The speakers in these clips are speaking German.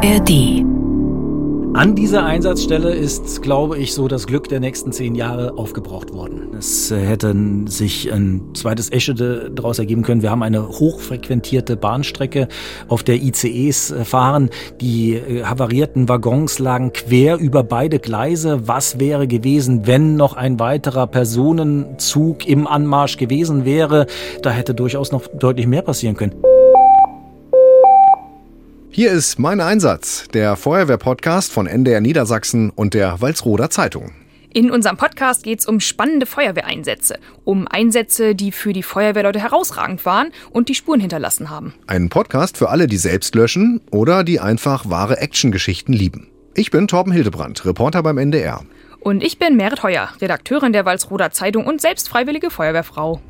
ARD an dieser Einsatzstelle ist, glaube ich, so das Glück der nächsten zehn Jahre aufgebraucht worden. Es äh, hätte sich ein zweites Eschede daraus ergeben können. Wir haben eine hochfrequentierte Bahnstrecke, auf der ICEs äh, fahren. Die äh, havarierten Waggons lagen quer über beide Gleise. Was wäre gewesen, wenn noch ein weiterer Personenzug im Anmarsch gewesen wäre? Da hätte durchaus noch deutlich mehr passieren können. Hier ist mein Einsatz, der Feuerwehr-Podcast von NDR Niedersachsen und der Walsroder Zeitung. In unserem Podcast geht es um spannende Feuerwehreinsätze, um Einsätze, die für die Feuerwehrleute herausragend waren und die Spuren hinterlassen haben. Ein Podcast für alle, die selbst löschen oder die einfach wahre Actiongeschichten lieben. Ich bin Torben Hildebrand, Reporter beim NDR. Und ich bin Merit Heuer, Redakteurin der Walsroder Zeitung und selbst freiwillige Feuerwehrfrau.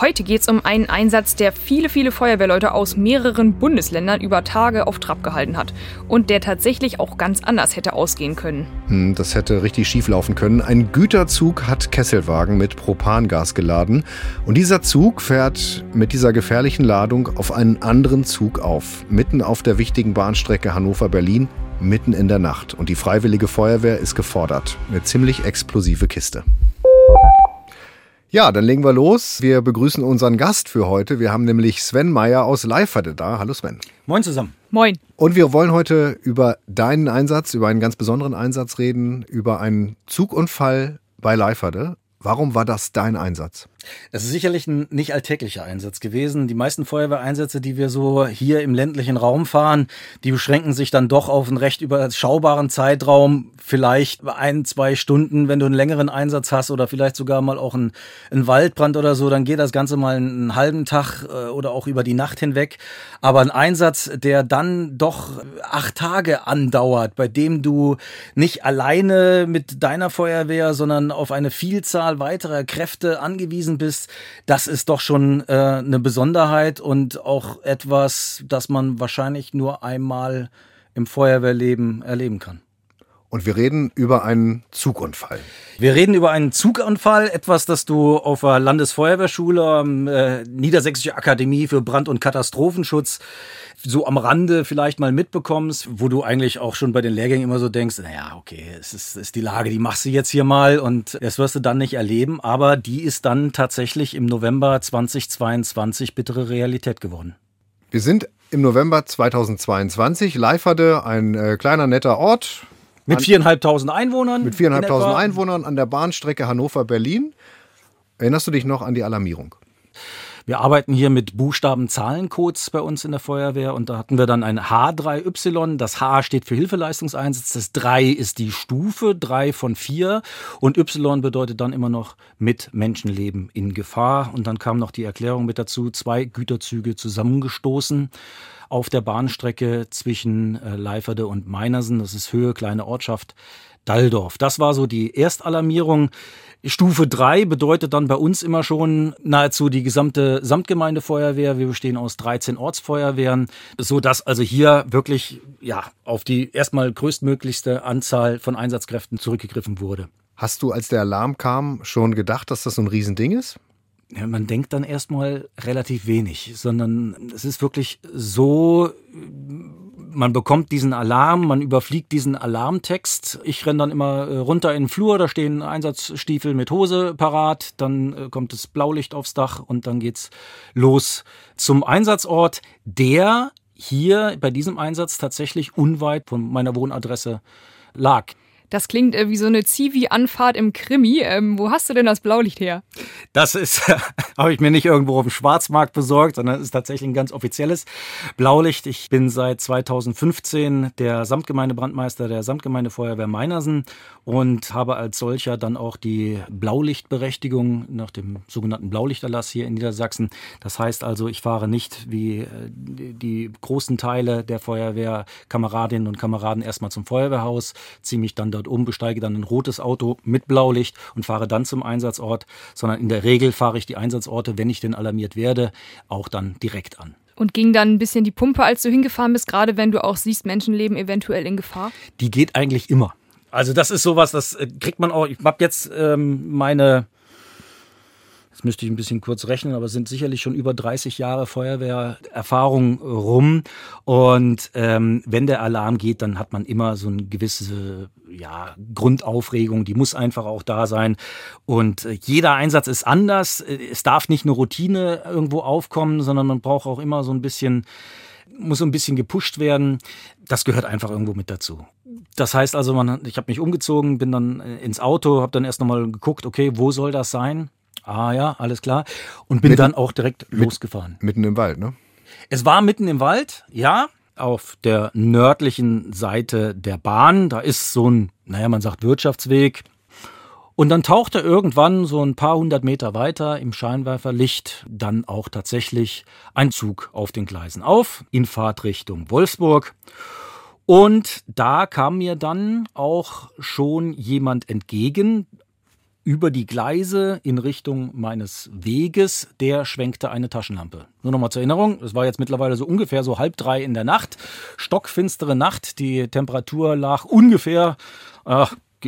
Heute geht es um einen Einsatz, der viele, viele Feuerwehrleute aus mehreren Bundesländern über Tage auf Trab gehalten hat und der tatsächlich auch ganz anders hätte ausgehen können. Hm, das hätte richtig schief laufen können. Ein Güterzug hat Kesselwagen mit Propangas geladen und dieser Zug fährt mit dieser gefährlichen Ladung auf einen anderen Zug auf, mitten auf der wichtigen Bahnstrecke Hannover-Berlin, mitten in der Nacht. Und die Freiwillige Feuerwehr ist gefordert. Eine ziemlich explosive Kiste. Ja, dann legen wir los. Wir begrüßen unseren Gast für heute. Wir haben nämlich Sven Meyer aus Leiferde da. Hallo Sven. Moin zusammen. Moin. Und wir wollen heute über deinen Einsatz, über einen ganz besonderen Einsatz reden, über einen Zugunfall bei Leiferde. Warum war das dein Einsatz? Es ist sicherlich ein nicht alltäglicher Einsatz gewesen. Die meisten Feuerwehreinsätze, die wir so hier im ländlichen Raum fahren, die beschränken sich dann doch auf einen recht überschaubaren Zeitraum, vielleicht ein, zwei Stunden, wenn du einen längeren Einsatz hast oder vielleicht sogar mal auch einen, einen Waldbrand oder so, dann geht das Ganze mal einen halben Tag äh, oder auch über die Nacht hinweg. Aber ein Einsatz, der dann doch acht Tage andauert, bei dem du nicht alleine mit deiner Feuerwehr, sondern auf eine Vielzahl weiterer Kräfte angewiesen bist, das ist doch schon äh, eine Besonderheit und auch etwas, das man wahrscheinlich nur einmal im Feuerwehrleben erleben kann. Und wir reden über einen Zugunfall. Wir reden über einen Zugunfall, etwas, das du auf der Landesfeuerwehrschule, äh, Niedersächsische Akademie für Brand- und Katastrophenschutz so am Rande vielleicht mal mitbekommst, wo du eigentlich auch schon bei den Lehrgängen immer so denkst, naja, okay, es ist, ist die Lage, die machst du jetzt hier mal und das wirst du dann nicht erleben, aber die ist dann tatsächlich im November 2022 bittere Realität geworden. Wir sind im November 2022, Leiferde, ein äh, kleiner netter Ort. Mit viereinhalbtausend Einwohnern? Mit viereinhalbtausend Einwohnern an der Bahnstrecke Hannover-Berlin. Erinnerst du dich noch an die Alarmierung? Wir arbeiten hier mit Buchstaben-Zahlencodes bei uns in der Feuerwehr und da hatten wir dann ein H3Y. Das H steht für Hilfeleistungseinsatz, das 3 ist die Stufe, 3 von 4 und Y bedeutet dann immer noch mit Menschenleben in Gefahr. Und dann kam noch die Erklärung mit dazu, zwei Güterzüge zusammengestoßen auf der Bahnstrecke zwischen äh, Leiferde und Meinersen. Das ist Höhe, kleine Ortschaft. Dalldorf. Das war so die Erstalarmierung. Stufe 3 bedeutet dann bei uns immer schon nahezu die gesamte Samtgemeindefeuerwehr. Wir bestehen aus 13 Ortsfeuerwehren, so dass also hier wirklich ja auf die erstmal größtmöglichste Anzahl von Einsatzkräften zurückgegriffen wurde. Hast du, als der Alarm kam, schon gedacht, dass das so ein Riesending ist? Ja, man denkt dann erstmal relativ wenig, sondern es ist wirklich so, man bekommt diesen Alarm, man überfliegt diesen Alarmtext. Ich renne dann immer äh, runter in den Flur, da stehen Einsatzstiefel mit Hose parat, dann äh, kommt das Blaulicht aufs Dach und dann geht's los zum Einsatzort, der hier bei diesem Einsatz tatsächlich unweit von meiner Wohnadresse lag. Das klingt äh, wie so eine Zivi-Anfahrt im Krimi. Ähm, wo hast du denn das Blaulicht her? Das ist, habe ich mir nicht irgendwo auf dem Schwarzmarkt besorgt, sondern es ist tatsächlich ein ganz offizielles Blaulicht. Ich bin seit 2015 der Samtgemeindebrandmeister der Samtgemeindefeuerwehr Meinersen und habe als solcher dann auch die Blaulichtberechtigung nach dem sogenannten Blaulichterlass hier in Niedersachsen. Das heißt also, ich fahre nicht wie äh, die großen Teile der Feuerwehr Kameradinnen und Kameraden erstmal zum Feuerwehrhaus, ziehe mich dann dort um, besteige dann ein rotes Auto mit Blaulicht und fahre dann zum Einsatzort, sondern in der Regel fahre ich die Einsatzorte, wenn ich denn alarmiert werde, auch dann direkt an. Und ging dann ein bisschen die Pumpe, als du hingefahren bist, gerade wenn du auch siehst, Menschenleben eventuell in Gefahr? Die geht eigentlich immer. Also das ist sowas, das äh, kriegt man auch. Ich habe jetzt ähm, meine Jetzt müsste ich ein bisschen kurz rechnen, aber es sind sicherlich schon über 30 Jahre Feuerwehrerfahrung rum. Und ähm, wenn der Alarm geht, dann hat man immer so eine gewisse ja, Grundaufregung, die muss einfach auch da sein. Und äh, jeder Einsatz ist anders. Es darf nicht eine Routine irgendwo aufkommen, sondern man braucht auch immer so ein bisschen muss so ein bisschen gepusht werden. Das gehört einfach irgendwo mit dazu. Das heißt also, man, ich habe mich umgezogen, bin dann äh, ins Auto, habe dann erst nochmal geguckt, okay, wo soll das sein? Ah ja, alles klar. Und bin mitten, dann auch direkt mit, losgefahren. Mitten im Wald, ne? Es war mitten im Wald, ja, auf der nördlichen Seite der Bahn. Da ist so ein, naja, man sagt Wirtschaftsweg. Und dann tauchte irgendwann so ein paar hundert Meter weiter im Scheinwerferlicht dann auch tatsächlich ein Zug auf den Gleisen auf, in Fahrtrichtung Wolfsburg. Und da kam mir dann auch schon jemand entgegen, über die Gleise in Richtung meines Weges, der schwenkte eine Taschenlampe. Nur nochmal zur Erinnerung, es war jetzt mittlerweile so ungefähr so halb drei in der Nacht, stockfinstere Nacht, die Temperatur lag ungefähr, äh,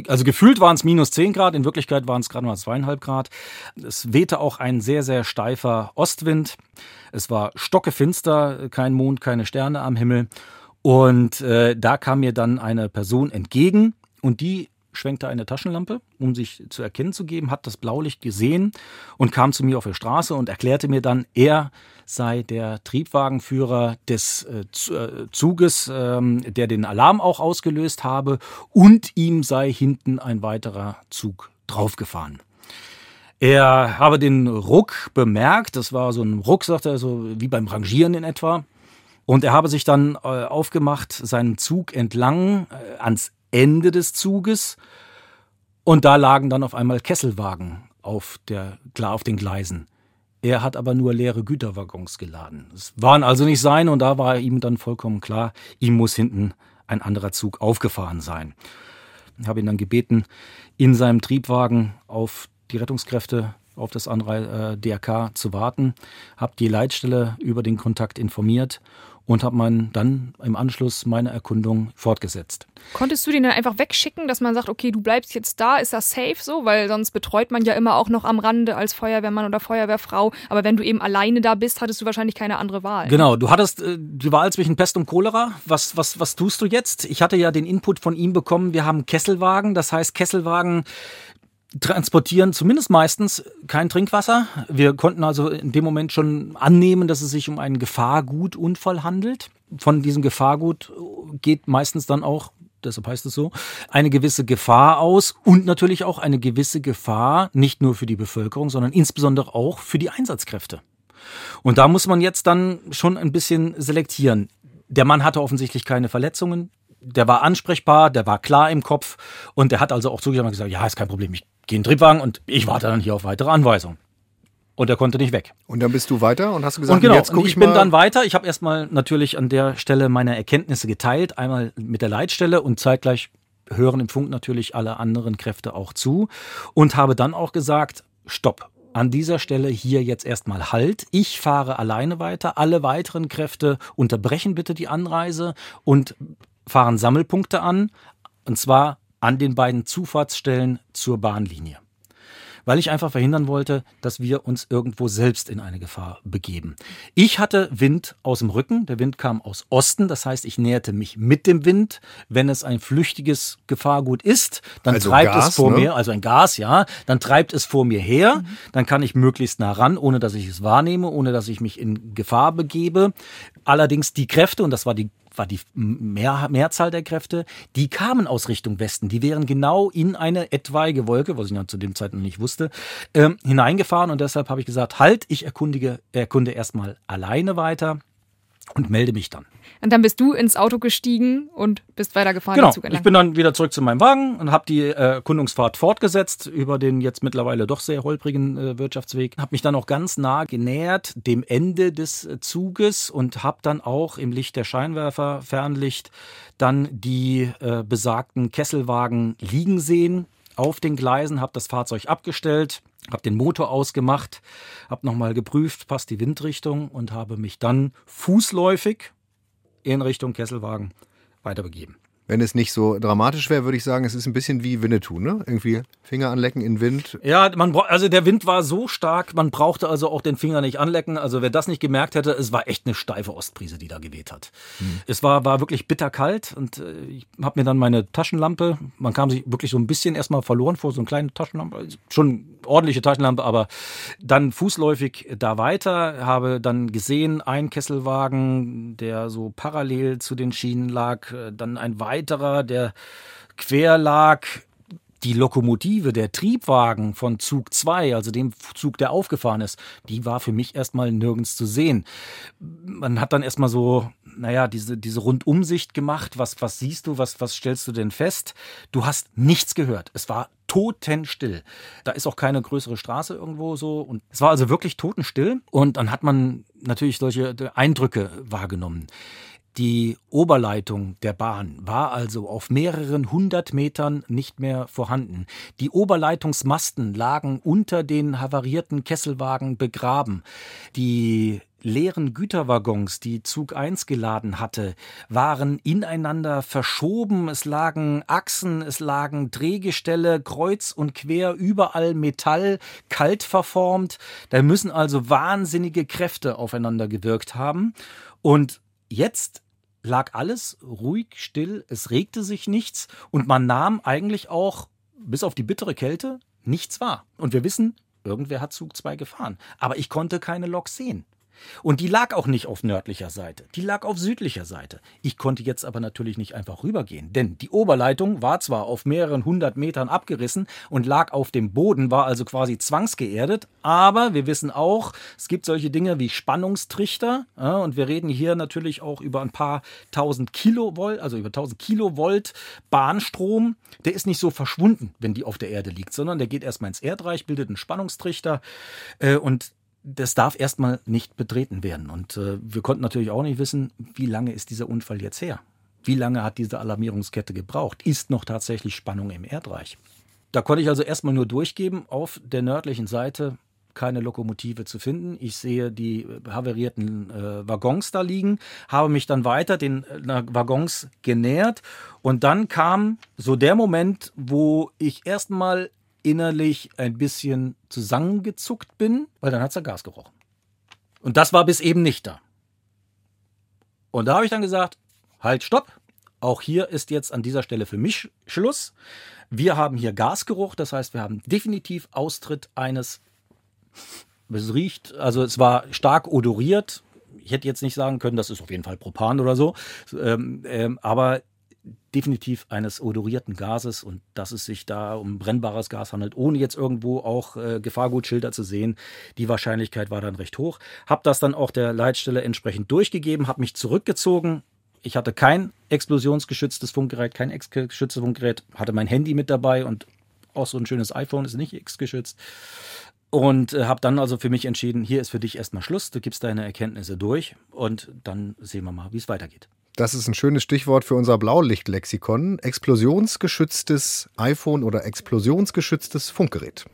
also gefühlt waren es minus zehn Grad, in Wirklichkeit waren es gerade mal zweieinhalb Grad. Es wehte auch ein sehr, sehr steifer Ostwind. Es war stockefinster, kein Mond, keine Sterne am Himmel. Und äh, da kam mir dann eine Person entgegen und die schwenkte eine Taschenlampe, um sich zu erkennen zu geben, hat das Blaulicht gesehen und kam zu mir auf der Straße und erklärte mir dann, er sei der Triebwagenführer des äh, äh, Zuges, ähm, der den Alarm auch ausgelöst habe und ihm sei hinten ein weiterer Zug draufgefahren. Er habe den Ruck bemerkt, das war so ein Ruck, sagt er, so wie beim Rangieren in etwa. Und er habe sich dann äh, aufgemacht, seinen Zug entlang äh, ans Ende des Zuges und da lagen dann auf einmal Kesselwagen auf, der, klar auf den Gleisen. Er hat aber nur leere Güterwaggons geladen. Es waren also nicht seine und da war ihm dann vollkommen klar, ihm muss hinten ein anderer Zug aufgefahren sein. Ich habe ihn dann gebeten, in seinem Triebwagen auf die Rettungskräfte auf das andere äh, DRK zu warten, habe die Leitstelle über den Kontakt informiert und habe man dann im Anschluss meine Erkundung fortgesetzt. Konntest du den dann einfach wegschicken, dass man sagt, okay, du bleibst jetzt da, ist das safe so? Weil sonst betreut man ja immer auch noch am Rande als Feuerwehrmann oder Feuerwehrfrau. Aber wenn du eben alleine da bist, hattest du wahrscheinlich keine andere Wahl. Genau, du hattest äh, die Wahl zwischen Pest und Cholera. Was, was, was tust du jetzt? Ich hatte ja den Input von ihm bekommen, wir haben Kesselwagen. Das heißt, Kesselwagen transportieren zumindest meistens kein Trinkwasser. Wir konnten also in dem Moment schon annehmen, dass es sich um einen Gefahrgutunfall handelt. Von diesem Gefahrgut geht meistens dann auch deshalb heißt es so, eine gewisse Gefahr aus und natürlich auch eine gewisse Gefahr nicht nur für die Bevölkerung, sondern insbesondere auch für die Einsatzkräfte. Und da muss man jetzt dann schon ein bisschen selektieren. Der Mann hatte offensichtlich keine Verletzungen, der war ansprechbar, der war klar im Kopf und der hat also auch zugegeben und gesagt, ja, ist kein Problem, ich gehe in den Triebwagen und ich warte dann hier auf weitere Anweisungen. Und er konnte nicht weg. Und dann bist du weiter und hast gesagt, und genau, jetzt guck ich, ich bin dann weiter. Ich habe erstmal natürlich an der Stelle meine Erkenntnisse geteilt, einmal mit der Leitstelle und zeitgleich hören im Funk natürlich alle anderen Kräfte auch zu und habe dann auch gesagt, stopp. An dieser Stelle hier jetzt erstmal Halt. Ich fahre alleine weiter. Alle weiteren Kräfte unterbrechen bitte die Anreise und fahren Sammelpunkte an. Und zwar an den beiden Zufahrtsstellen zur Bahnlinie. Weil ich einfach verhindern wollte, dass wir uns irgendwo selbst in eine Gefahr begeben. Ich hatte Wind aus dem Rücken, der Wind kam aus Osten, das heißt, ich näherte mich mit dem Wind. Wenn es ein flüchtiges Gefahrgut ist, dann also treibt Gas, es vor ne? mir, also ein Gas, ja, dann treibt es vor mir her, mhm. dann kann ich möglichst nah ran, ohne dass ich es wahrnehme, ohne dass ich mich in Gefahr begebe. Allerdings die Kräfte, und das war die war die Mehr, Mehrzahl der Kräfte, die kamen aus Richtung Westen. Die wären genau in eine etwaige Wolke, was ich ja zu dem Zeitpunkt nicht wusste, ähm, hineingefahren. Und deshalb habe ich gesagt, halt, ich erkundige, erkunde erstmal alleine weiter und melde mich dann. Und dann bist du ins Auto gestiegen und bist weitergefahren. Genau, ich bin dann wieder zurück zu meinem Wagen und habe die äh, Erkundungsfahrt fortgesetzt über den jetzt mittlerweile doch sehr holprigen äh, Wirtschaftsweg. Habe mich dann auch ganz nah genähert dem Ende des äh, Zuges und habe dann auch im Licht der Scheinwerfer, Fernlicht, dann die äh, besagten Kesselwagen liegen sehen auf den Gleisen, habe das Fahrzeug abgestellt, habe den Motor ausgemacht, habe nochmal geprüft, passt die Windrichtung und habe mich dann fußläufig in Richtung Kesselwagen weiterbegeben. Wenn es nicht so dramatisch wäre, würde ich sagen, es ist ein bisschen wie Winnetou, ne? Irgendwie Finger anlecken in Wind. Ja, man also der Wind war so stark, man brauchte also auch den Finger nicht anlecken. Also wer das nicht gemerkt hätte, es war echt eine steife Ostbrise, die da geweht hat. Hm. Es war, war wirklich bitterkalt und äh, ich habe mir dann meine Taschenlampe, man kam sich wirklich so ein bisschen erstmal verloren vor, so eine kleine Taschenlampe, also schon ordentliche Taschenlampe, aber dann fußläufig da weiter, habe dann gesehen, ein Kesselwagen, der so parallel zu den Schienen lag, äh, dann ein weiterer, der quer lag, die Lokomotive, der Triebwagen von Zug 2, also dem Zug, der aufgefahren ist, die war für mich erstmal nirgends zu sehen. Man hat dann erstmal so, naja, diese, diese Rundumsicht gemacht. Was, was siehst du? Was, was stellst du denn fest? Du hast nichts gehört. Es war totenstill. Da ist auch keine größere Straße irgendwo so. Und es war also wirklich totenstill. Und dann hat man natürlich solche Eindrücke wahrgenommen. Die Oberleitung der Bahn war also auf mehreren hundert Metern nicht mehr vorhanden. Die Oberleitungsmasten lagen unter den havarierten Kesselwagen begraben. Die leeren Güterwaggons, die Zug 1 geladen hatte, waren ineinander verschoben. Es lagen Achsen, es lagen Drehgestelle, kreuz und quer, überall Metall, kalt verformt. Da müssen also wahnsinnige Kräfte aufeinander gewirkt haben. Und Jetzt lag alles ruhig, still, es regte sich nichts und man nahm eigentlich auch, bis auf die bittere Kälte, nichts wahr. Und wir wissen, irgendwer hat Zug 2 gefahren. Aber ich konnte keine Lok sehen. Und die lag auch nicht auf nördlicher Seite, die lag auf südlicher Seite. Ich konnte jetzt aber natürlich nicht einfach rübergehen, denn die Oberleitung war zwar auf mehreren hundert Metern abgerissen und lag auf dem Boden, war also quasi zwangsgeerdet, aber wir wissen auch, es gibt solche Dinge wie Spannungstrichter ja, und wir reden hier natürlich auch über ein paar tausend Kilovolt, also über tausend Kilovolt Bahnstrom. Der ist nicht so verschwunden, wenn die auf der Erde liegt, sondern der geht erstmal ins Erdreich, bildet einen Spannungstrichter äh, und das darf erstmal nicht betreten werden. Und äh, wir konnten natürlich auch nicht wissen, wie lange ist dieser Unfall jetzt her? Wie lange hat diese Alarmierungskette gebraucht? Ist noch tatsächlich Spannung im Erdreich? Da konnte ich also erstmal nur durchgeben, auf der nördlichen Seite keine Lokomotive zu finden. Ich sehe die haverierten äh, Waggons da liegen, habe mich dann weiter den äh, Waggons genähert und dann kam so der Moment, wo ich erstmal innerlich ein bisschen zusammengezuckt bin, weil dann hat es ja Gas gerochen. Und das war bis eben nicht da. Und da habe ich dann gesagt, halt, stopp. Auch hier ist jetzt an dieser Stelle für mich Schluss. Wir haben hier Gasgeruch, das heißt, wir haben definitiv Austritt eines, es riecht, also es war stark odoriert. Ich hätte jetzt nicht sagen können, das ist auf jeden Fall Propan oder so, ähm, ähm, aber definitiv eines odorierten Gases und dass es sich da um brennbares Gas handelt, ohne jetzt irgendwo auch äh, Gefahrgutschilder zu sehen. Die Wahrscheinlichkeit war dann recht hoch. Hab das dann auch der Leitstelle entsprechend durchgegeben, habe mich zurückgezogen. Ich hatte kein explosionsgeschütztes Funkgerät, kein ex-geschütztes Funkgerät, hatte mein Handy mit dabei und auch so ein schönes iPhone ist nicht ex-geschützt. Und äh, habe dann also für mich entschieden, hier ist für dich erstmal Schluss, du gibst deine Erkenntnisse durch und dann sehen wir mal, wie es weitergeht. Das ist ein schönes Stichwort für unser Blaulichtlexikon. Explosionsgeschütztes iPhone oder explosionsgeschütztes Funkgerät.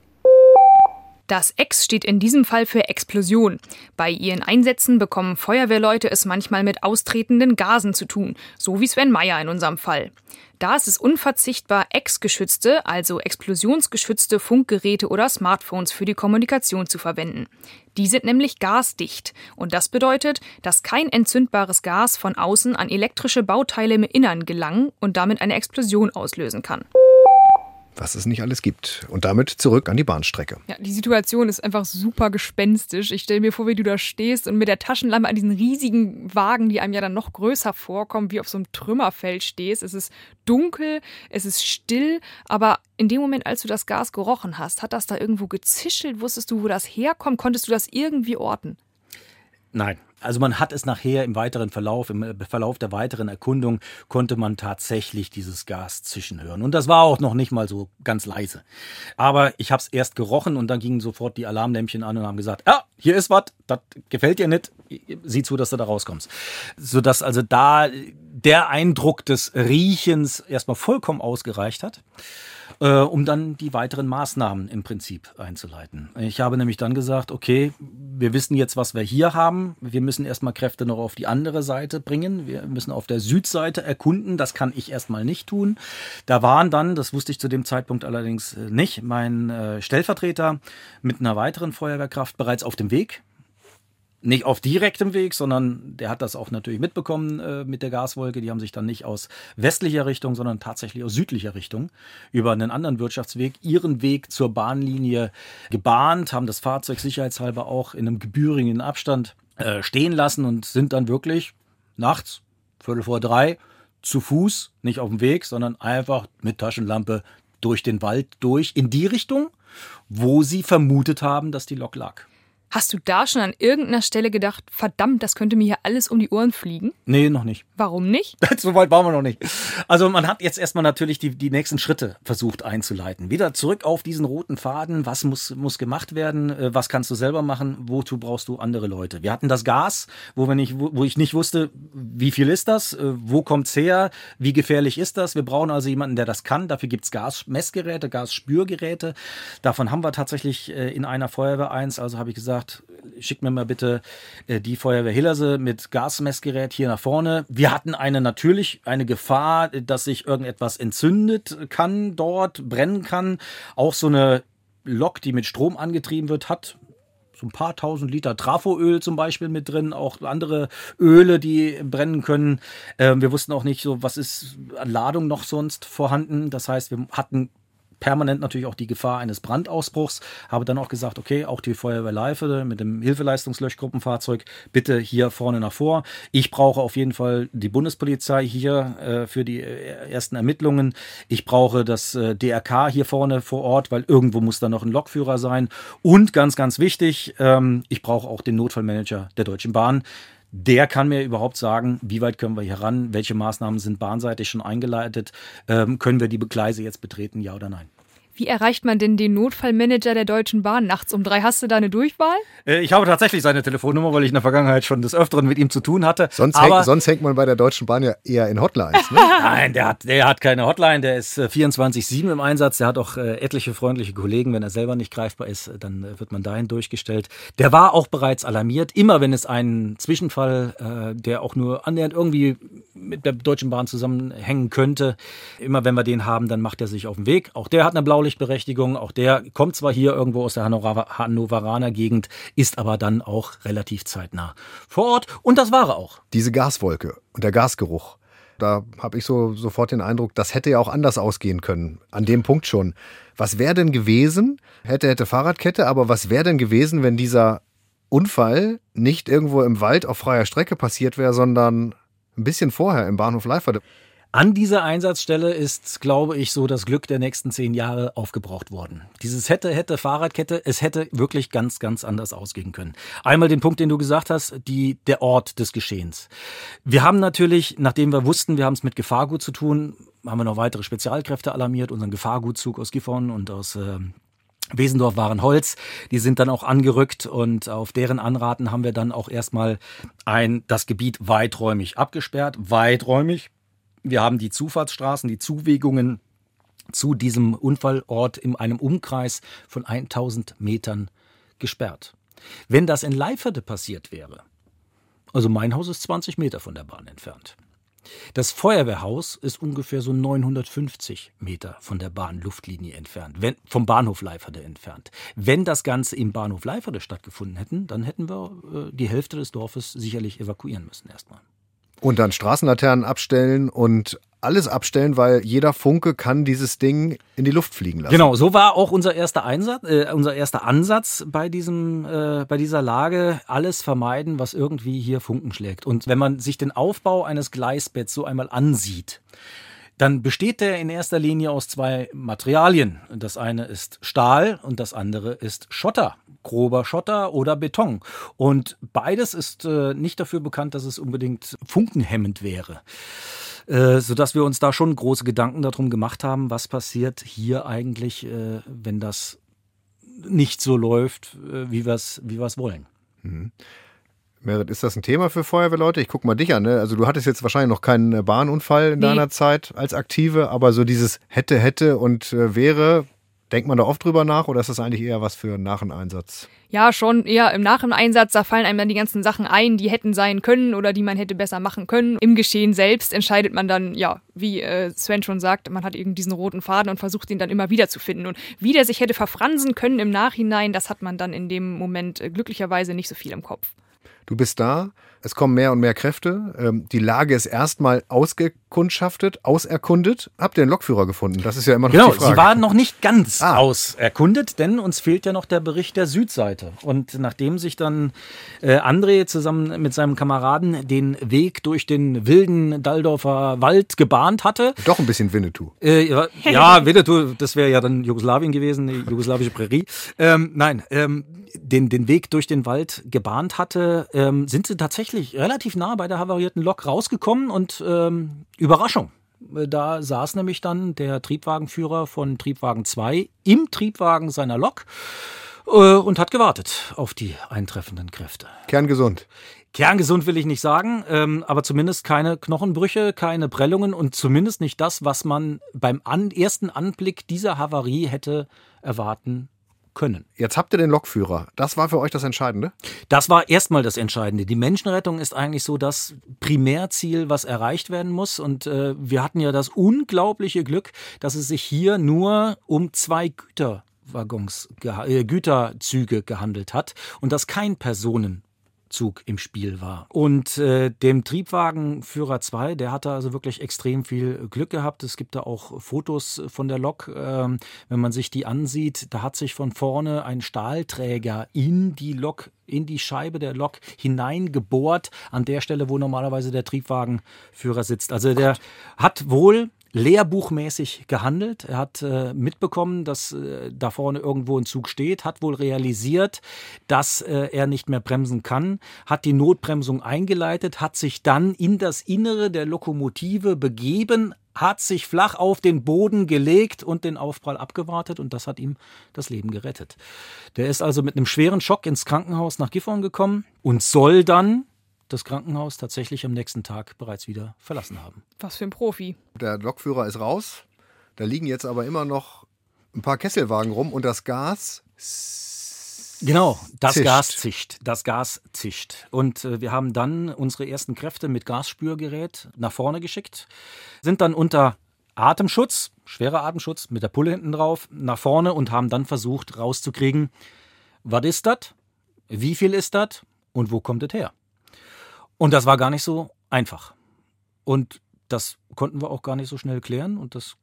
Das X steht in diesem Fall für Explosion. Bei ihren Einsätzen bekommen Feuerwehrleute es manchmal mit austretenden Gasen zu tun, so wie Sven Meyer in unserem Fall. Da ist es unverzichtbar, X-geschützte, also explosionsgeschützte Funkgeräte oder Smartphones für die Kommunikation zu verwenden. Die sind nämlich gasdicht und das bedeutet, dass kein entzündbares Gas von außen an elektrische Bauteile im Innern gelangen und damit eine Explosion auslösen kann was es nicht alles gibt. Und damit zurück an die Bahnstrecke. Ja, die Situation ist einfach super gespenstisch. Ich stelle mir vor, wie du da stehst und mit der Taschenlampe an diesen riesigen Wagen, die einem ja dann noch größer vorkommen, wie auf so einem Trümmerfeld stehst. Es ist dunkel, es ist still, aber in dem Moment, als du das Gas gerochen hast, hat das da irgendwo gezischelt? Wusstest du, wo das herkommt? Konntest du das irgendwie orten? Nein, also man hat es nachher im weiteren Verlauf, im äh, Verlauf der weiteren Erkundung, konnte man tatsächlich dieses Gas zischen hören. Und das war auch noch nicht mal so ganz leise. Aber ich habe es erst gerochen und dann gingen sofort die Alarmlämpchen an und haben gesagt, ja, hier ist was, das gefällt dir nicht, sieh zu, dass du da rauskommst. Sodass also da der Eindruck des Riechens erstmal vollkommen ausgereicht hat äh, um dann die weiteren Maßnahmen im Prinzip einzuleiten. Ich habe nämlich dann gesagt, okay, wir wissen jetzt, was wir hier haben. Wir müssen erstmal Kräfte noch auf die andere Seite bringen. Wir müssen auf der Südseite erkunden. Das kann ich erstmal nicht tun. Da waren dann, das wusste ich zu dem Zeitpunkt allerdings äh, nicht, mein äh, Stellvertreter mit einer weiteren Feuerwehrkraft bereits auf dem Weg nicht auf direktem Weg, sondern der hat das auch natürlich mitbekommen äh, mit der Gaswolke. Die haben sich dann nicht aus westlicher Richtung, sondern tatsächlich aus südlicher Richtung über einen anderen Wirtschaftsweg ihren Weg zur Bahnlinie gebahnt, haben das Fahrzeug sicherheitshalber auch in einem gebührigen Abstand äh, stehen lassen und sind dann wirklich nachts, Viertel vor drei, zu Fuß, nicht auf dem Weg, sondern einfach mit Taschenlampe durch den Wald durch in die Richtung, wo sie vermutet haben, dass die Lok lag. Hast du da schon an irgendeiner Stelle gedacht, verdammt, das könnte mir hier alles um die Ohren fliegen? Nee, noch nicht. Warum nicht? so weit waren wir noch nicht. Also man hat jetzt erstmal natürlich die, die nächsten Schritte versucht einzuleiten. Wieder zurück auf diesen roten Faden. Was muss, muss gemacht werden? Äh, was kannst du selber machen? Wozu brauchst du andere Leute? Wir hatten das Gas, wo, wir nicht, wo, wo ich nicht wusste, wie viel ist das? Äh, wo kommt's her? Wie gefährlich ist das? Wir brauchen also jemanden, der das kann. Dafür gibt's Gasmessgeräte, Gasspürgeräte. Davon haben wir tatsächlich äh, in einer Feuerwehr eins. Also habe ich gesagt, gesagt, schick mir mal bitte äh, die Feuerwehr Hillerse mit Gasmessgerät hier nach vorne. Wir hatten eine natürlich eine Gefahr, dass sich irgendetwas entzündet kann dort, brennen kann. Auch so eine Lok, die mit Strom angetrieben wird, hat so ein paar tausend Liter Trafoöl zum Beispiel mit drin, auch andere Öle, die brennen können. Ähm, wir wussten auch nicht so, was ist an Ladung noch sonst vorhanden. Das heißt, wir hatten permanent natürlich auch die Gefahr eines Brandausbruchs. Habe dann auch gesagt, okay, auch die Feuerwehr Leifede mit dem Hilfeleistungslöschgruppenfahrzeug bitte hier vorne nach vor. Ich brauche auf jeden Fall die Bundespolizei hier äh, für die äh, ersten Ermittlungen. Ich brauche das äh, DRK hier vorne vor Ort, weil irgendwo muss da noch ein Lokführer sein. Und ganz, ganz wichtig, ähm, ich brauche auch den Notfallmanager der Deutschen Bahn der kann mir überhaupt sagen, wie weit können wir hier ran, welche Maßnahmen sind bahnseitig schon eingeleitet, ähm, können wir die Gleise jetzt betreten, ja oder nein. Wie erreicht man denn den Notfallmanager der Deutschen Bahn nachts um drei? Hast du da eine Durchwahl? Äh, ich habe tatsächlich seine Telefonnummer, weil ich in der Vergangenheit schon des Öfteren mit ihm zu tun hatte. Sonst, Aber, hängt, sonst hängt man bei der Deutschen Bahn ja eher in Hotlines. Ne? Nein, der hat, der hat keine Hotline, der ist 24-7 äh, im Einsatz. Der hat auch äh, etliche freundliche Kollegen. Wenn er selber nicht greifbar ist, dann wird man dahin durchgestellt. Der war auch bereits alarmiert. Immer wenn es einen Zwischenfall, der auch nur annähernd irgendwie mit der Deutschen Bahn zusammenhängen könnte, immer wenn wir den haben, dann macht er sich auf den Weg. Auch der hat eine Blaulichtberechtigung auch der kommt zwar hier irgendwo aus der Hannoveraner Gegend, ist aber dann auch relativ zeitnah vor Ort. Und das war er auch. Diese Gaswolke und der Gasgeruch. Da habe ich so sofort den Eindruck, das hätte ja auch anders ausgehen können. An dem Punkt schon. Was wäre denn gewesen? Hätte, hätte Fahrradkette, aber was wäre denn gewesen, wenn dieser Unfall nicht irgendwo im Wald auf freier Strecke passiert wäre, sondern ein bisschen vorher im Bahnhof Leifert? An dieser Einsatzstelle ist, glaube ich, so das Glück der nächsten zehn Jahre aufgebraucht worden. Dieses hätte, hätte, Fahrradkette, es hätte wirklich ganz, ganz anders ausgehen können. Einmal den Punkt, den du gesagt hast, die, der Ort des Geschehens. Wir haben natürlich, nachdem wir wussten, wir haben es mit Gefahrgut zu tun, haben wir noch weitere Spezialkräfte alarmiert, unseren Gefahrgutzug aus Gifhorn und aus äh, Wesendorf waren Holz, die sind dann auch angerückt und auf deren Anraten haben wir dann auch erstmal ein, das Gebiet weiträumig abgesperrt, weiträumig, wir haben die Zufahrtsstraßen, die Zuwegungen zu diesem Unfallort in einem Umkreis von 1000 Metern gesperrt. Wenn das in Leiferde passiert wäre, also mein Haus ist 20 Meter von der Bahn entfernt. Das Feuerwehrhaus ist ungefähr so 950 Meter von der Bahnluftlinie entfernt, wenn, vom Bahnhof Leiferde entfernt. Wenn das Ganze im Bahnhof Leiferde stattgefunden hätten, dann hätten wir äh, die Hälfte des Dorfes sicherlich evakuieren müssen erstmal. Und dann Straßenlaternen abstellen und alles abstellen, weil jeder Funke kann dieses Ding in die Luft fliegen lassen. Genau, so war auch unser erster Einsatz, äh, unser erster Ansatz bei diesem, äh, bei dieser Lage. Alles vermeiden, was irgendwie hier Funken schlägt. Und wenn man sich den Aufbau eines Gleisbetts so einmal ansieht, dann besteht der in erster Linie aus zwei Materialien. Das eine ist Stahl und das andere ist Schotter grober Schotter oder Beton. Und beides ist äh, nicht dafür bekannt, dass es unbedingt funkenhemmend wäre. Äh, sodass wir uns da schon große Gedanken darum gemacht haben, was passiert hier eigentlich, äh, wenn das nicht so läuft, äh, wie wir es wie wollen. Mhm. Merit, ist das ein Thema für Feuerwehrleute? Ich guck mal dich an. Ne? Also du hattest jetzt wahrscheinlich noch keinen äh, Bahnunfall in nee. deiner Zeit als Aktive, aber so dieses hätte, hätte und äh, wäre, denkt man da oft drüber nach oder ist das eigentlich eher was für nach dem Einsatz? Ja, schon eher im Nachhinein-Einsatz, da fallen einem dann die ganzen Sachen ein, die hätten sein können oder die man hätte besser machen können. Im Geschehen selbst entscheidet man dann, ja, wie äh, Sven schon sagt, man hat eben diesen roten Faden und versucht ihn dann immer wieder zu finden. Und wie der sich hätte verfransen können im Nachhinein, das hat man dann in dem Moment äh, glücklicherweise nicht so viel im Kopf. Du bist da, es kommen mehr und mehr Kräfte. Ähm, die Lage ist erstmal ausgekundschaftet, auserkundet. Habt ihr einen Lokführer gefunden? Das ist ja immer noch genau, die Frage. Sie war noch nicht ganz ah. auserkundet, denn uns fehlt ja noch der Bericht der Südseite. Und nachdem sich dann äh, André zusammen mit seinem Kameraden den Weg durch den wilden Daldorfer Wald gebahnt hatte. Doch ein bisschen Winnetou. Äh, ja, ja, Winnetou, das wäre ja dann Jugoslawien gewesen, die jugoslawische Prärie. Ähm, nein, ähm, den, den Weg durch den Wald gebahnt hatte, ähm, sind sie tatsächlich relativ nah bei der havarierten Lok rausgekommen und ähm, Überraschung. Da saß nämlich dann der Triebwagenführer von Triebwagen 2 im Triebwagen seiner Lok äh, und hat gewartet auf die eintreffenden Kräfte. Kerngesund. Kerngesund will ich nicht sagen, ähm, aber zumindest keine Knochenbrüche, keine Prellungen und zumindest nicht das, was man beim an, ersten Anblick dieser Havarie hätte erwarten können. Jetzt habt ihr den Lokführer. Das war für euch das Entscheidende? Das war erstmal das Entscheidende. Die Menschenrettung ist eigentlich so das Primärziel, was erreicht werden muss. Und äh, wir hatten ja das unglaubliche Glück, dass es sich hier nur um zwei Güterwaggons, äh, Güterzüge gehandelt hat und dass kein Personen Zug im Spiel war. Und äh, dem Triebwagenführer 2, der hatte also wirklich extrem viel Glück gehabt. Es gibt da auch Fotos von der Lok. Ähm, wenn man sich die ansieht, da hat sich von vorne ein Stahlträger in die Lok in die Scheibe der Lok hineingebohrt, an der Stelle, wo normalerweise der Triebwagenführer sitzt. Also der hat wohl lehrbuchmäßig gehandelt. Er hat äh, mitbekommen, dass äh, da vorne irgendwo ein Zug steht, hat wohl realisiert, dass äh, er nicht mehr bremsen kann, hat die Notbremsung eingeleitet, hat sich dann in das Innere der Lokomotive begeben, hat sich flach auf den Boden gelegt und den Aufprall abgewartet und das hat ihm das Leben gerettet. Der ist also mit einem schweren Schock ins Krankenhaus nach Gifhorn gekommen und soll dann das Krankenhaus tatsächlich am nächsten Tag bereits wieder verlassen haben. Was für ein Profi. Der Lokführer ist raus. Da liegen jetzt aber immer noch ein paar Kesselwagen rum und das Gas. Genau, das zischt. Gas zischt. Das Gas zischt. Und äh, wir haben dann unsere ersten Kräfte mit Gasspürgerät nach vorne geschickt, sind dann unter Atemschutz, schwerer Atemschutz mit der Pulle hinten drauf, nach vorne und haben dann versucht rauszukriegen, was ist das? Wie viel ist das? Und wo kommt es her? Und das war gar nicht so einfach. Und das konnten wir auch gar nicht so schnell klären und das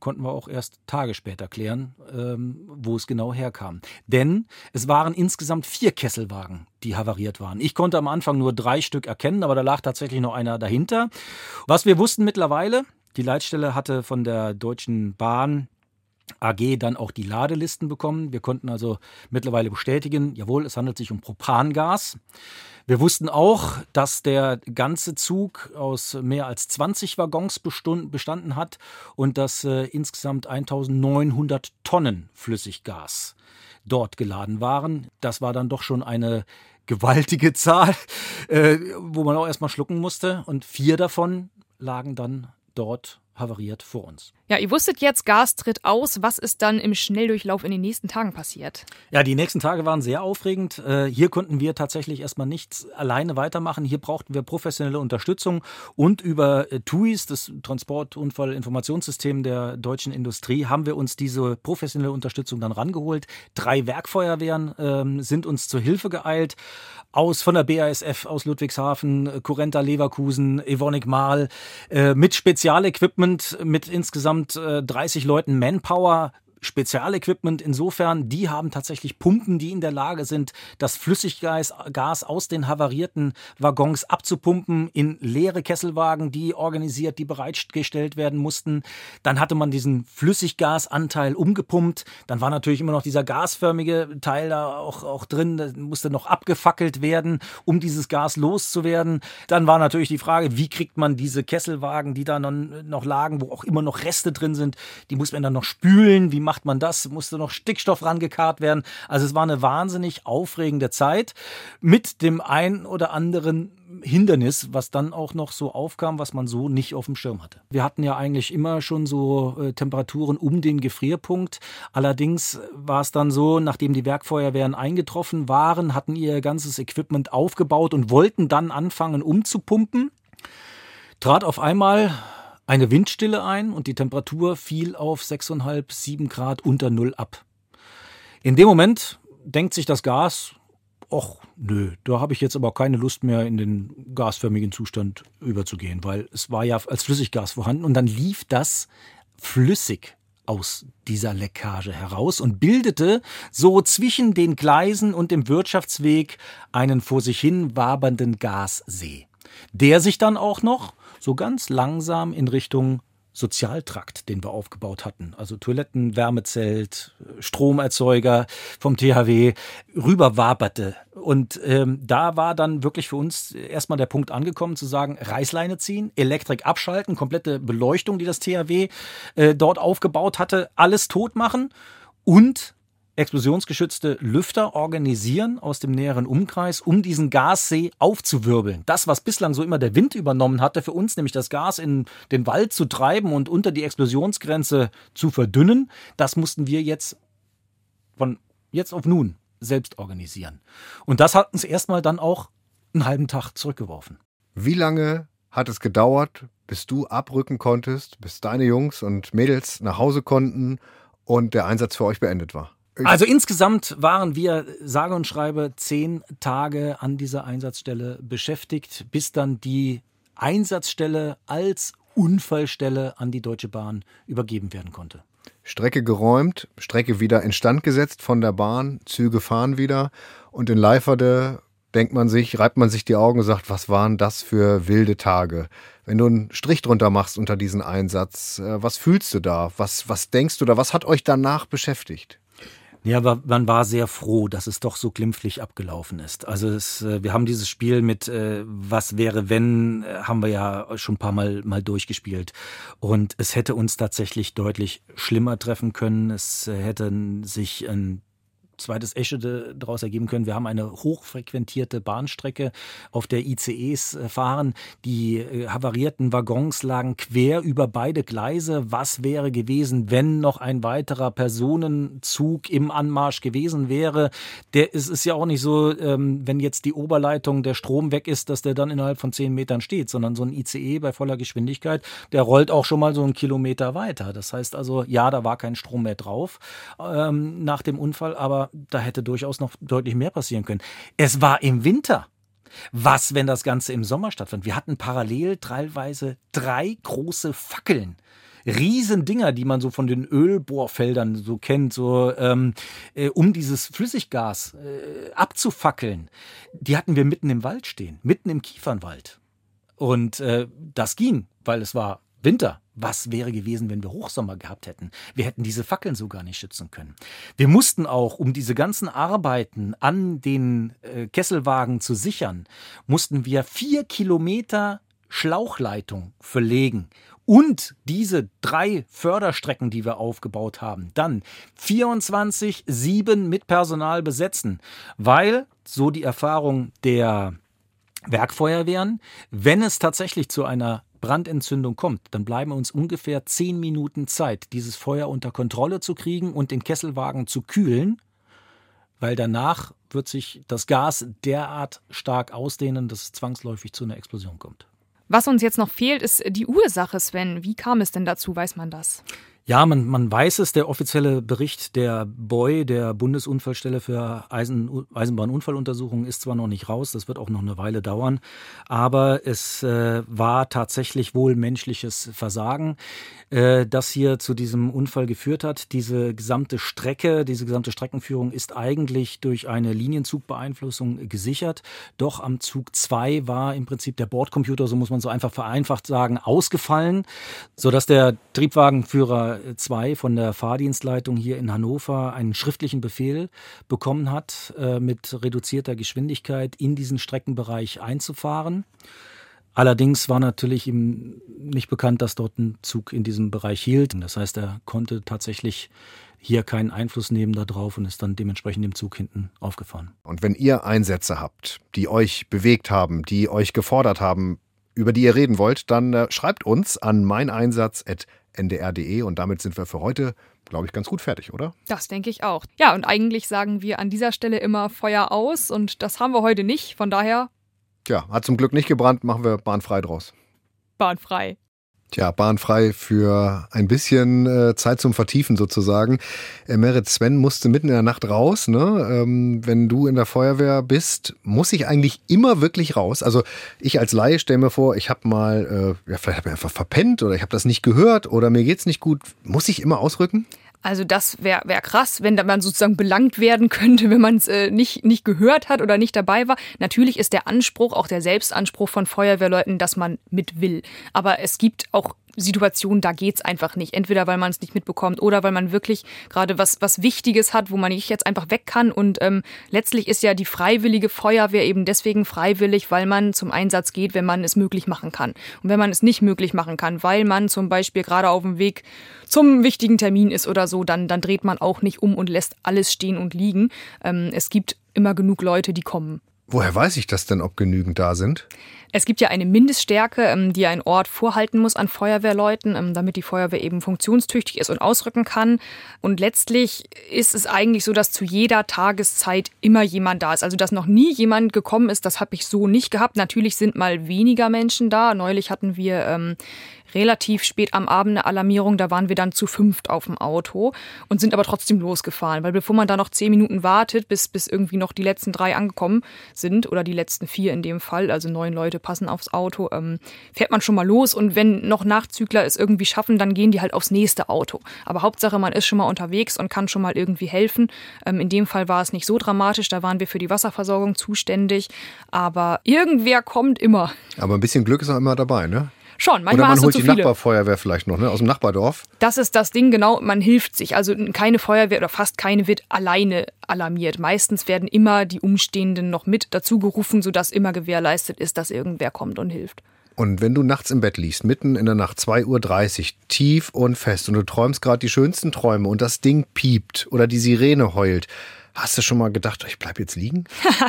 konnten wir auch erst Tage später klären, ähm, wo es genau herkam. Denn es waren insgesamt vier Kesselwagen, die havariert waren. Ich konnte am Anfang nur drei Stück erkennen, aber da lag tatsächlich noch einer dahinter. Was wir wussten mittlerweile, die Leitstelle hatte von der Deutschen Bahn AG dann auch die Ladelisten bekommen. Wir konnten also mittlerweile bestätigen, jawohl, es handelt sich um Propangas. Wir wussten auch, dass der ganze Zug aus mehr als 20 Waggons bestanden hat und dass äh, insgesamt 1900 Tonnen Flüssiggas dort geladen waren. Das war dann doch schon eine gewaltige Zahl, äh, wo man auch erstmal schlucken musste. Und vier davon lagen dann dort havariert vor uns. Ja, ihr wusstet jetzt, Gas tritt aus. Was ist dann im Schnelldurchlauf in den nächsten Tagen passiert? Ja, die nächsten Tage waren sehr aufregend. Äh, hier konnten wir tatsächlich erstmal nichts alleine weitermachen. Hier brauchten wir professionelle Unterstützung und über äh, TUIs, das Transportunfallinformationssystem der deutschen Industrie, haben wir uns diese professionelle Unterstützung dann rangeholt. Drei Werkfeuerwehren ähm, sind uns zur Hilfe geeilt. Aus von der BASF aus Ludwigshafen, Currenta Leverkusen, Evonik Mahl, äh, mit Spezialequipment, mit insgesamt äh, 30 Leuten Manpower Spezialequipment insofern, die haben tatsächlich Pumpen, die in der Lage sind, das Flüssiggas Gas aus den havarierten Waggons abzupumpen in leere Kesselwagen, die organisiert, die bereitgestellt werden mussten. Dann hatte man diesen Flüssiggasanteil umgepumpt. Dann war natürlich immer noch dieser gasförmige Teil da auch, auch drin, das musste noch abgefackelt werden, um dieses Gas loszuwerden. Dann war natürlich die Frage, wie kriegt man diese Kesselwagen, die da noch, noch lagen, wo auch immer noch Reste drin sind, die muss man dann noch spülen, wie macht man das? Musste noch Stickstoff rangekarrt werden. Also es war eine wahnsinnig aufregende Zeit mit dem ein oder anderen Hindernis, was dann auch noch so aufkam, was man so nicht auf dem Schirm hatte. Wir hatten ja eigentlich immer schon so äh, Temperaturen um den Gefrierpunkt. Allerdings war es dann so, nachdem die Werkfeuerwehren eingetroffen waren, hatten ihr ganzes Equipment aufgebaut und wollten dann anfangen umzupumpen. Trat auf einmal eine Windstille ein und die Temperatur fiel auf 6,5, 7 Grad unter Null ab. In dem Moment denkt sich das Gas, ach nö, da habe ich jetzt aber keine Lust mehr in den gasförmigen Zustand überzugehen, weil es war ja als Flüssiggas vorhanden und dann lief das flüssig aus dieser Leckage heraus und bildete so zwischen den Gleisen und dem Wirtschaftsweg einen vor sich hin wabernden Gassee, der sich dann auch noch so ganz langsam in Richtung Sozialtrakt, den wir aufgebaut hatten. Also Toiletten, Wärmezelt, Stromerzeuger vom THW rüber waberte. Und ähm, da war dann wirklich für uns erstmal der Punkt angekommen zu sagen, Reißleine ziehen, Elektrik abschalten, komplette Beleuchtung, die das THW äh, dort aufgebaut hatte, alles tot machen und explosionsgeschützte Lüfter organisieren aus dem näheren Umkreis, um diesen Gassee aufzuwirbeln. Das, was bislang so immer der Wind übernommen hatte für uns, nämlich das Gas in den Wald zu treiben und unter die Explosionsgrenze zu verdünnen, das mussten wir jetzt von jetzt auf nun selbst organisieren. Und das hat uns erstmal dann auch einen halben Tag zurückgeworfen. Wie lange hat es gedauert, bis du abrücken konntest, bis deine Jungs und Mädels nach Hause konnten und der Einsatz für euch beendet war? Also insgesamt waren wir, sage und schreibe, zehn Tage an dieser Einsatzstelle beschäftigt, bis dann die Einsatzstelle als Unfallstelle an die Deutsche Bahn übergeben werden konnte. Strecke geräumt, Strecke wieder instand gesetzt von der Bahn, Züge fahren wieder und in Leiferde denkt man sich, reibt man sich die Augen und sagt, was waren das für wilde Tage? Wenn du einen Strich drunter machst unter diesen Einsatz, äh, was fühlst du da? Was, was denkst du da? Was hat euch danach beschäftigt? Ja, man war sehr froh, dass es doch so glimpflich abgelaufen ist. Also es, äh, wir haben dieses Spiel mit äh, Was wäre wenn, äh, haben wir ja schon ein paar Mal, mal durchgespielt. Und es hätte uns tatsächlich deutlich schlimmer treffen können. Es hätten sich ein zweites Eche daraus ergeben können. Wir haben eine hochfrequentierte Bahnstrecke, auf der ICEs äh, fahren. Die äh, havarierten Waggons lagen quer über beide Gleise. Was wäre gewesen, wenn noch ein weiterer Personenzug im Anmarsch gewesen wäre? Der, es ist ja auch nicht so, ähm, wenn jetzt die Oberleitung der Strom weg ist, dass der dann innerhalb von zehn Metern steht, sondern so ein ICE bei voller Geschwindigkeit, der rollt auch schon mal so einen Kilometer weiter. Das heißt also, ja, da war kein Strom mehr drauf ähm, nach dem Unfall, aber da hätte durchaus noch deutlich mehr passieren können. Es war im Winter. Was, wenn das Ganze im Sommer stattfand? Wir hatten parallel teilweise drei große Fackeln. Riesendinger, die man so von den Ölbohrfeldern so kennt, so ähm, äh, um dieses Flüssiggas äh, abzufackeln. Die hatten wir mitten im Wald stehen, mitten im Kiefernwald. Und äh, das ging, weil es war Winter. Was wäre gewesen, wenn wir Hochsommer gehabt hätten? Wir hätten diese Fackeln so gar nicht schützen können. Wir mussten auch, um diese ganzen Arbeiten an den äh, Kesselwagen zu sichern, mussten wir vier Kilometer Schlauchleitung verlegen und diese drei Förderstrecken, die wir aufgebaut haben, dann 24, 7 mit Personal besetzen, weil, so die Erfahrung der Werkfeuerwehren, wenn es tatsächlich zu einer Brandentzündung kommt, dann bleiben uns ungefähr zehn Minuten Zeit, dieses Feuer unter Kontrolle zu kriegen und den Kesselwagen zu kühlen, weil danach wird sich das Gas derart stark ausdehnen, dass es zwangsläufig zu einer Explosion kommt. Was uns jetzt noch fehlt, ist die Ursache, Sven. Wie kam es denn dazu? Weiß man das? Ja, man, man weiß es, der offizielle Bericht der BOI, der Bundesunfallstelle für Eisen, Eisenbahnunfalluntersuchungen, ist zwar noch nicht raus, das wird auch noch eine Weile dauern, aber es äh, war tatsächlich wohl menschliches Versagen, äh, das hier zu diesem Unfall geführt hat. Diese gesamte Strecke, diese gesamte Streckenführung ist eigentlich durch eine Linienzugbeeinflussung gesichert, doch am Zug 2 war im Prinzip der Bordcomputer, so muss man so einfach vereinfacht sagen, ausgefallen, sodass der Triebwagenführer 2 von der Fahrdienstleitung hier in Hannover einen schriftlichen Befehl bekommen hat, äh, mit reduzierter Geschwindigkeit in diesen Streckenbereich einzufahren. Allerdings war natürlich ihm nicht bekannt, dass dort ein Zug in diesem Bereich hielt. Das heißt, er konnte tatsächlich hier keinen Einfluss nehmen darauf und ist dann dementsprechend dem Zug hinten aufgefahren. Und wenn ihr Einsätze habt, die euch bewegt haben, die euch gefordert haben, über die ihr reden wollt, dann äh, schreibt uns an meineinsatz.ndr.de und damit sind wir für heute, glaube ich, ganz gut fertig, oder? Das denke ich auch. Ja, und eigentlich sagen wir an dieser Stelle immer Feuer aus und das haben wir heute nicht, von daher. Tja, hat zum Glück nicht gebrannt, machen wir bahnfrei draus. Bahnfrei. Tja, bahnfrei für ein bisschen äh, Zeit zum Vertiefen sozusagen. Äh, Merit Sven musste mitten in der Nacht raus. Ne? Ähm, wenn du in der Feuerwehr bist, muss ich eigentlich immer wirklich raus. Also ich als Laie stelle mir vor, ich habe mal, äh, ja, vielleicht habe ich einfach verpennt oder ich habe das nicht gehört oder mir geht's nicht gut. Muss ich immer ausrücken? Also das wäre wär krass, wenn man sozusagen belangt werden könnte, wenn man es äh, nicht, nicht gehört hat oder nicht dabei war. Natürlich ist der Anspruch, auch der Selbstanspruch von Feuerwehrleuten, dass man mit will. Aber es gibt auch Situationen, da geht's einfach nicht. Entweder weil man es nicht mitbekommt oder weil man wirklich gerade was, was Wichtiges hat, wo man nicht jetzt einfach weg kann. Und ähm, letztlich ist ja die freiwillige Feuerwehr eben deswegen freiwillig, weil man zum Einsatz geht, wenn man es möglich machen kann. Und wenn man es nicht möglich machen kann, weil man zum Beispiel gerade auf dem Weg zum wichtigen Termin ist oder so, dann, dann dreht man auch nicht um und lässt alles stehen und liegen. Ähm, es gibt immer genug Leute, die kommen. Woher weiß ich das denn, ob genügend da sind? Es gibt ja eine Mindeststärke, ähm, die ein Ort vorhalten muss an Feuerwehrleuten, ähm, damit die Feuerwehr eben funktionstüchtig ist und ausrücken kann. Und letztlich ist es eigentlich so, dass zu jeder Tageszeit immer jemand da ist. Also dass noch nie jemand gekommen ist, das habe ich so nicht gehabt. Natürlich sind mal weniger Menschen da. Neulich hatten wir ähm, relativ spät am Abend eine Alarmierung. Da waren wir dann zu fünft auf dem Auto und sind aber trotzdem losgefahren. Weil bevor man da noch zehn Minuten wartet, bis, bis irgendwie noch die letzten drei angekommen sind oder die letzten vier in dem Fall, also neun Leute passen aufs Auto, ähm, fährt man schon mal los. Und wenn noch Nachzügler es irgendwie schaffen, dann gehen die halt aufs nächste Auto. Aber Hauptsache, man ist schon mal unterwegs und kann schon mal irgendwie helfen. Ähm, in dem Fall war es nicht so dramatisch. Da waren wir für die Wasserversorgung zuständig. Aber irgendwer kommt immer. Aber ein bisschen Glück ist auch immer dabei, ne? Schon, manchmal Oder man hast holt du die zu viele. Nachbarfeuerwehr vielleicht noch, ne? Aus dem Nachbardorf. Das ist das Ding, genau, man hilft sich. Also keine Feuerwehr oder fast keine wird alleine alarmiert. Meistens werden immer die Umstehenden noch mit dazu gerufen, sodass immer gewährleistet ist, dass irgendwer kommt und hilft. Und wenn du nachts im Bett liegst, mitten in der Nacht, 2.30 Uhr, tief und fest, und du träumst gerade die schönsten Träume und das Ding piept oder die Sirene heult, Hast du schon mal gedacht, ich bleib jetzt liegen?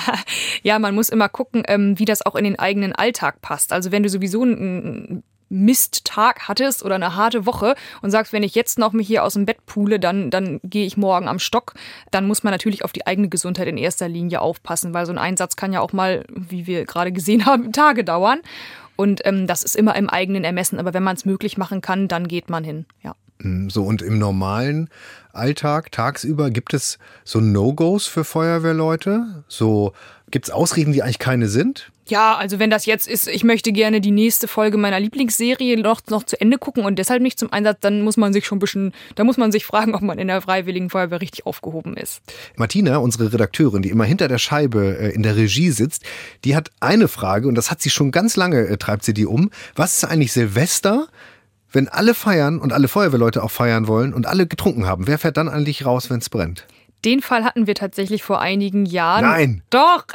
ja, man muss immer gucken, ähm, wie das auch in den eigenen Alltag passt. Also wenn du sowieso einen Misttag hattest oder eine harte Woche und sagst, wenn ich jetzt noch mich hier aus dem Bett pule, dann, dann gehe ich morgen am Stock, dann muss man natürlich auf die eigene Gesundheit in erster Linie aufpassen, weil so ein Einsatz kann ja auch mal, wie wir gerade gesehen haben, Tage dauern. Und ähm, das ist immer im eigenen Ermessen. Aber wenn man es möglich machen kann, dann geht man hin. Ja. So, und im normalen Alltag, tagsüber, gibt es so No-Gos für Feuerwehrleute? So, gibt es Ausreden, die eigentlich keine sind? Ja, also wenn das jetzt ist, ich möchte gerne die nächste Folge meiner Lieblingsserie noch, noch zu Ende gucken und deshalb nicht zum Einsatz, dann muss man sich schon ein bisschen, da muss man sich fragen, ob man in der Freiwilligen Feuerwehr richtig aufgehoben ist. Martina, unsere Redakteurin, die immer hinter der Scheibe äh, in der Regie sitzt, die hat eine Frage und das hat sie schon ganz lange, äh, treibt sie die um. Was ist eigentlich Silvester? Wenn alle feiern und alle Feuerwehrleute auch feiern wollen und alle getrunken haben, wer fährt dann eigentlich raus, wenn es brennt? Den Fall hatten wir tatsächlich vor einigen Jahren. Nein. Doch.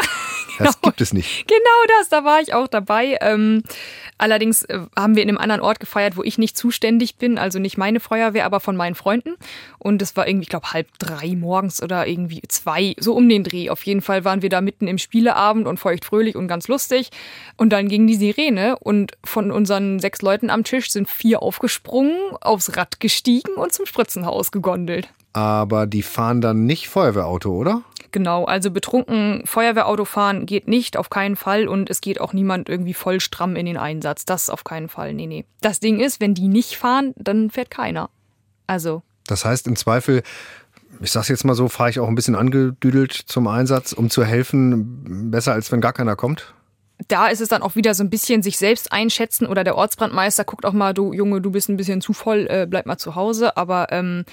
Das gibt es nicht. Genau das, da war ich auch dabei. Ähm, allerdings äh, haben wir in einem anderen Ort gefeiert, wo ich nicht zuständig bin, also nicht meine Feuerwehr, aber von meinen Freunden. Und es war irgendwie, ich glaube, halb drei morgens oder irgendwie zwei, so um den Dreh. Auf jeden Fall waren wir da mitten im Spieleabend und feuchtfröhlich und ganz lustig. Und dann ging die Sirene und von unseren sechs Leuten am Tisch sind vier aufgesprungen, aufs Rad gestiegen und zum Spritzenhaus gegondelt. Aber die fahren dann nicht Feuerwehrauto, oder? Genau, also betrunken Feuerwehrauto fahren geht nicht, auf keinen Fall. Und es geht auch niemand irgendwie voll stramm in den Einsatz. Das auf keinen Fall. Nee, nee. Das Ding ist, wenn die nicht fahren, dann fährt keiner. Also. Das heißt, im Zweifel, ich sag's jetzt mal so, fahre ich auch ein bisschen angedüdelt zum Einsatz, um zu helfen. Besser als wenn gar keiner kommt? da ist es dann auch wieder so ein bisschen sich selbst einschätzen oder der Ortsbrandmeister guckt auch mal, du Junge, du bist ein bisschen zu voll, äh, bleib mal zu Hause. Aber ähm,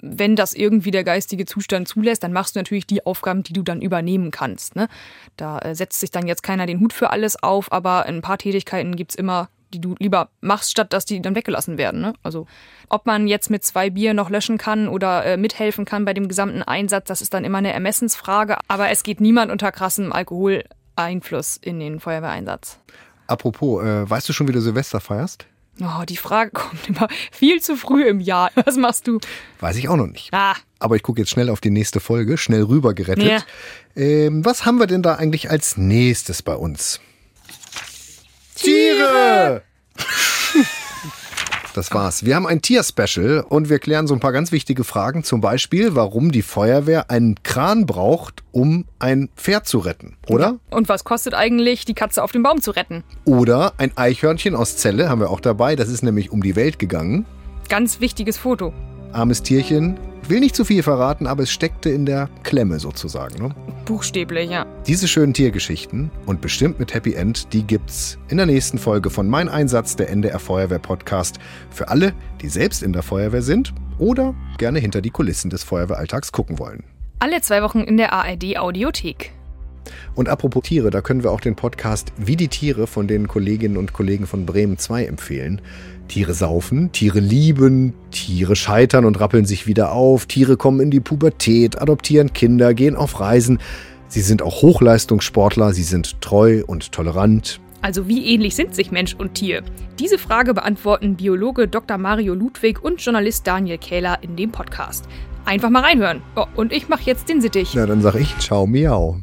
wenn das irgendwie der geistige Zustand zulässt, dann machst du natürlich die Aufgaben, die du dann übernehmen kannst. Ne? Da äh, setzt sich dann jetzt keiner den Hut für alles auf, aber ein paar Tätigkeiten gibt's immer, die du lieber machst, statt dass die dann weggelassen werden. Ne? Also ob man jetzt mit zwei Bier noch löschen kann oder äh, mithelfen kann bei dem gesamten Einsatz, das ist dann immer eine Ermessensfrage. Aber es geht niemand unter krassem Alkoholeinfluss in den Feuerwehreinsatz. Apropos, äh, weißt du schon, wie du Silvester feierst? Oh, die Frage kommt immer viel zu früh im Jahr. Was machst du? Weiß ich auch noch nicht. Ah, Aber ich gucke jetzt schnell auf die nächste Folge, schnell rüber gerettet. Ja. Ähm, was haben wir denn da eigentlich als nächstes bei uns? Tiere! Das war's. Wir haben ein Tier-Special und wir klären so ein paar ganz wichtige Fragen. Zum Beispiel, warum die Feuerwehr einen Kran braucht, um ein Pferd zu retten. Oder? und was kostet eigentlich, die Katze auf dem Baum zu retten? Oder ein Eichhörnchen aus Celle haben wir auch dabei. Das ist nämlich um die Welt gegangen. Ganz wichtiges Foto. Armes Tierchen. Will nicht zu viel verraten, aber es steckte in der Klemme sozusagen. Ne? Buchstäblich, ja. Diese schönen Tiergeschichten und bestimmt mit Happy End, die gibt's in der nächsten Folge von Mein Einsatz, der NDR Feuerwehr Podcast. Für alle, die selbst in der Feuerwehr sind oder gerne hinter die Kulissen des Feuerwehralltags gucken wollen. Alle zwei Wochen in der ARD Audiothek. Und apropos Tiere, da können wir auch den Podcast Wie die Tiere von den Kolleginnen und Kollegen von Bremen 2 empfehlen. Tiere saufen, Tiere lieben, Tiere scheitern und rappeln sich wieder auf, Tiere kommen in die Pubertät, adoptieren Kinder, gehen auf Reisen. Sie sind auch Hochleistungssportler, sie sind treu und tolerant. Also wie ähnlich sind sich Mensch und Tier? Diese Frage beantworten Biologe Dr. Mario Ludwig und Journalist Daniel Kähler in dem Podcast. Einfach mal reinhören. Oh, und ich mache jetzt den Sittich. Na, dann sag ich Ciao, Miau.